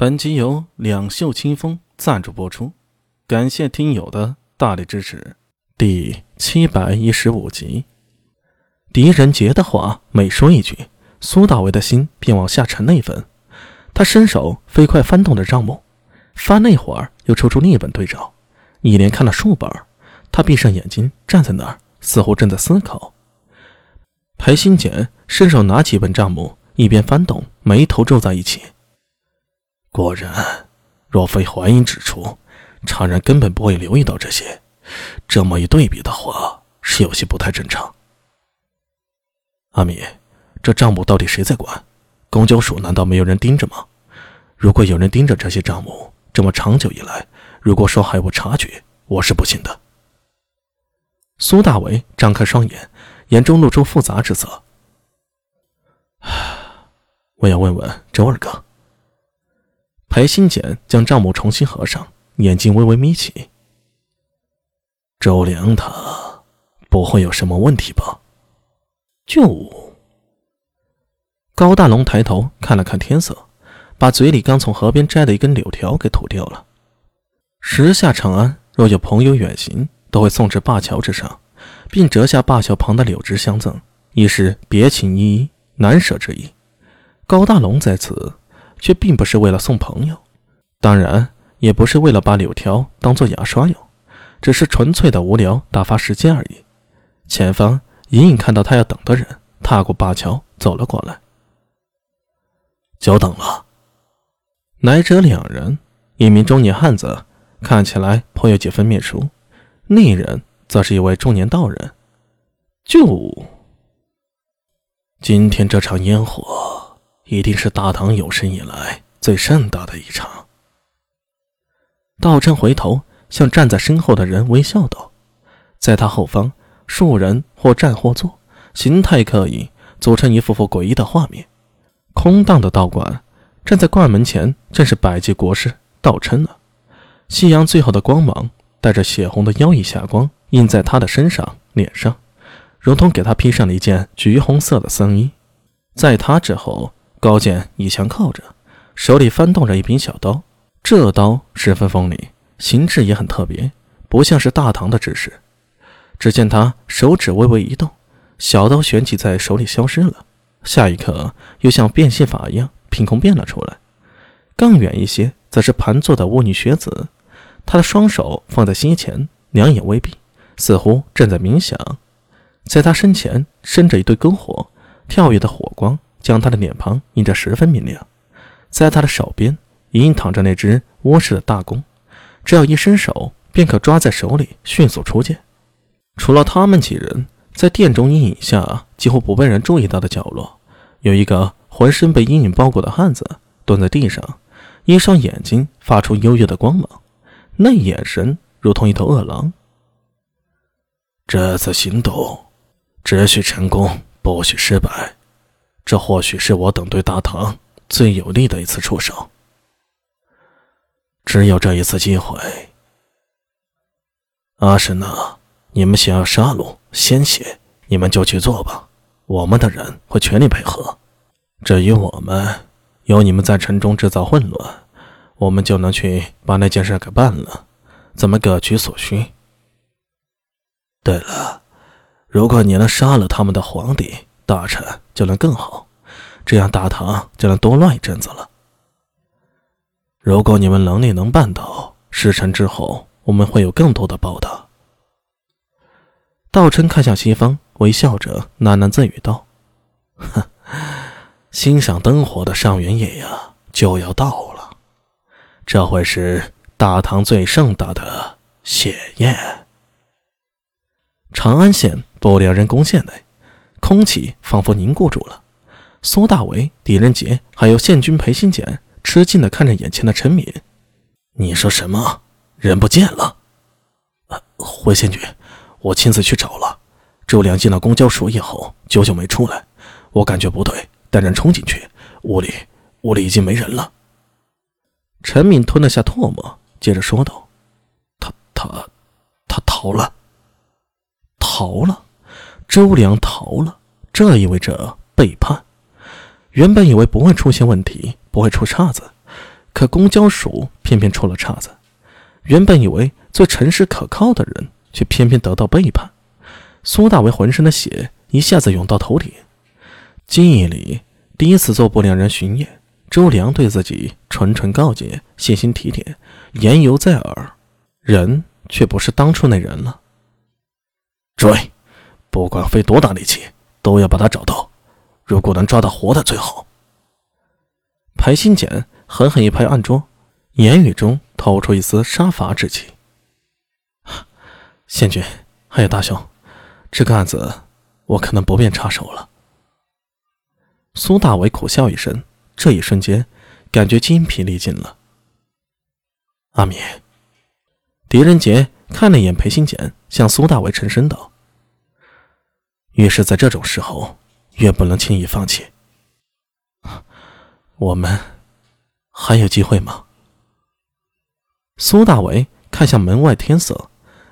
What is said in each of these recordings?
本集由两袖清风赞助播出，感谢听友的大力支持。第七百一十五集，狄仁杰的话每说一句，苏大为的心便往下沉了一分。他伸手飞快翻动着账目，翻了一会儿，又抽出另一本对照，一连看了数本。他闭上眼睛，站在那儿，似乎正在思考。裴新简伸手拿起一本账目，一边翻动，眉头皱在一起。果然，若非怀疑指出，常人根本不会留意到这些。这么一对比的话，是有些不太正常。阿米，这账目到底谁在管？公交署难道没有人盯着吗？如果有人盯着这些账目，这么长久以来，如果说还有察觉，我是不信的。苏大伟张开双眼，眼中露出复杂之色。我要问问周二哥。裴新简将账目重新合上，眼睛微微眯起。周良他不会有什么问题吧？就高大龙抬头看了看天色，把嘴里刚从河边摘的一根柳条给吐掉了。时下长安若有朋友远行，都会送至灞桥之上，并折下灞桥旁的柳枝相赠，以示别情依依、难舍之意。高大龙在此。却并不是为了送朋友，当然也不是为了把柳条当做牙刷用，只是纯粹的无聊打发时间而已。前方隐隐看到他要等的人踏过灞桥走了过来，久等了。来者两人，一名中年汉子，看起来颇有几分面熟；另一人则是一位中年道人。就今天这场烟火。一定是大唐有生以来最盛大的一场。道真回头向站在身后的人微笑道：“在他后方，数人或站或坐，形态各异，组成一幅幅诡异的画面。空荡的道观，站在观门前，正是百济国师道琛啊。夕阳最后的光芒，带着血红的妖异霞光，映在他的身上、脸上，如同给他披上了一件橘红色的僧衣。在他之后。”高健倚墙靠着，手里翻动着一柄小刀。这刀十分锋利，形制也很特别，不像是大唐的制式。只见他手指微微一动，小刀旋即在手里消失了。下一刻，又像变戏法一样凭空变了出来。更远一些，则是盘坐的巫女学子，她的双手放在膝前，两眼微闭，似乎正在冥想。在她身前生着一堆篝火，跳跃的火光。将他的脸庞映得十分明亮，在他的手边隐隐躺着那只窝式的大弓，只要一伸手便可抓在手里，迅速出剑。除了他们几人，在殿中阴影下几乎不被人注意到的角落，有一个浑身被阴影包裹的汉子蹲在地上，一双眼睛发出幽幽的光芒，那眼神如同一头饿狼。这次行动只许成功，不许失败。这或许是我等对大唐最有利的一次出手。只有这一次机会。阿什纳，你们想要杀戮、鲜血，你们就去做吧，我们的人会全力配合。至于我们，有你们在城中制造混乱，我们就能去把那件事给办了，怎么各取所需。对了，如果你能杀了他们的皇帝。大臣就能更好，这样大唐就能多乱一阵子了。如果你们能力能办到，事成之后我们会有更多的报答。道琛看向西方，微笑着喃喃自语道：“哼，欣赏灯火的上元夜呀，就要到了，这会是大唐最盛大的血宴。”长安县不良人宫县内。空气仿佛凝固住了。苏大为、狄仁杰还有县军裴新简吃惊地看着眼前的陈敏。你说什么？人不见了？回县军，我亲自去找了。周良进了公交署以后，久久没出来。我感觉不对，带人冲进去，屋里屋里已经没人了。陈敏吞了下唾沫，接着说道：“他他他逃了，逃了。”周良逃了，这意味着背叛。原本以为不会出现问题，不会出岔子，可公交署偏偏出了岔子。原本以为最诚实可靠的人，却偏偏得到背叛。苏大为浑身的血一下子涌到头顶，记忆里第一次做不良人巡夜，周良对自己谆谆告诫，细心体贴，言犹在耳，人却不是当初那人了。追，不管费多大力气，都要把他找到。如果能抓到活的最好。裴新简狠狠一拍案桌，言语中透出一丝杀伐之气。仙君，还有大兄，这个案子我可能不便插手了。苏大伟苦笑一声，这一瞬间感觉筋疲力尽了。阿米，狄仁杰看了一眼裴新简，向苏大伟沉声道：“越是在这种时候，越不能轻易放弃。我们还有机会吗？”苏大为看向门外天色，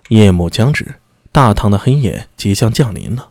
夜幕将至，大唐的黑夜即将降临了。